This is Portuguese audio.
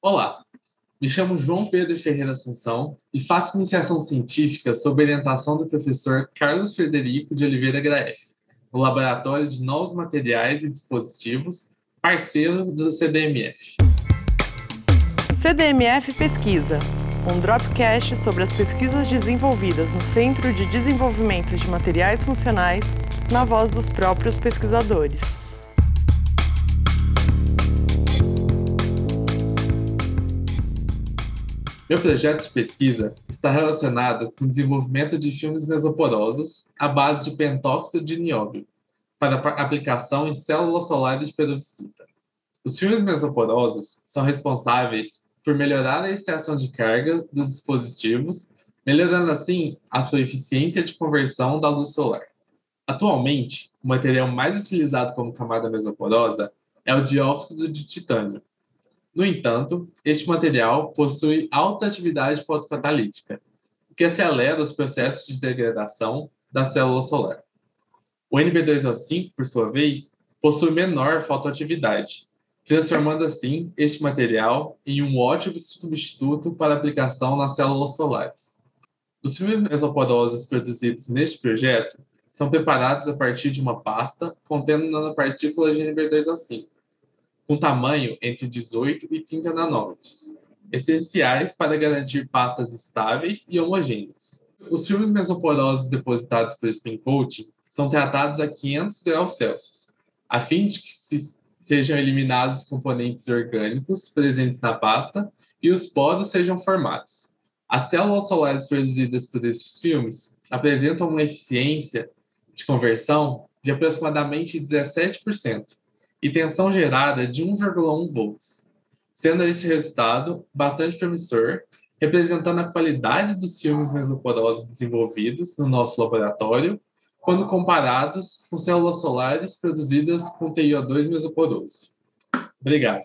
Olá, me chamo João Pedro Ferreira Assunção e faço iniciação científica sob orientação do professor Carlos Frederico de Oliveira Graef, no Laboratório de Novos Materiais e Dispositivos, parceiro do CDMF. CDMF Pesquisa, um dropcast sobre as pesquisas desenvolvidas no Centro de Desenvolvimento de Materiais Funcionais, na voz dos próprios pesquisadores. Meu projeto de pesquisa está relacionado com o desenvolvimento de filmes mesoporosos à base de pentóxido de nióbio para aplicação em células solares de perovskita. Os filmes mesoporosos são responsáveis por melhorar a extração de carga dos dispositivos, melhorando assim a sua eficiência de conversão da luz solar. Atualmente, o material mais utilizado como camada mesoporosa é o dióxido de titânio, no entanto, este material possui alta atividade fotocatalítica, o que acelera os processos de degradação da célula solar. O NB2O5, por sua vez, possui menor fotoatividade, transformando assim este material em um ótimo substituto para aplicação nas células solares. Os filmes mesoporosos produzidos neste projeto são preparados a partir de uma pasta contendo nanopartículas de NB2O5, com tamanho entre 18 e 30 nanômetros, essenciais para garantir pastas estáveis e homogêneas. Os filmes mesoporosos depositados por spin coating são tratados a 500 graus Celsius, a fim de que se sejam eliminados os componentes orgânicos presentes na pasta e os poros sejam formados. As células solares produzidas por estes filmes apresentam uma eficiência de conversão de aproximadamente 17%, e tensão gerada de 1,1 volts, sendo esse resultado bastante promissor, representando a qualidade dos filmes mesoporosos desenvolvidos no nosso laboratório, quando comparados com células solares produzidas com TiO2 mesoporoso. Obrigado.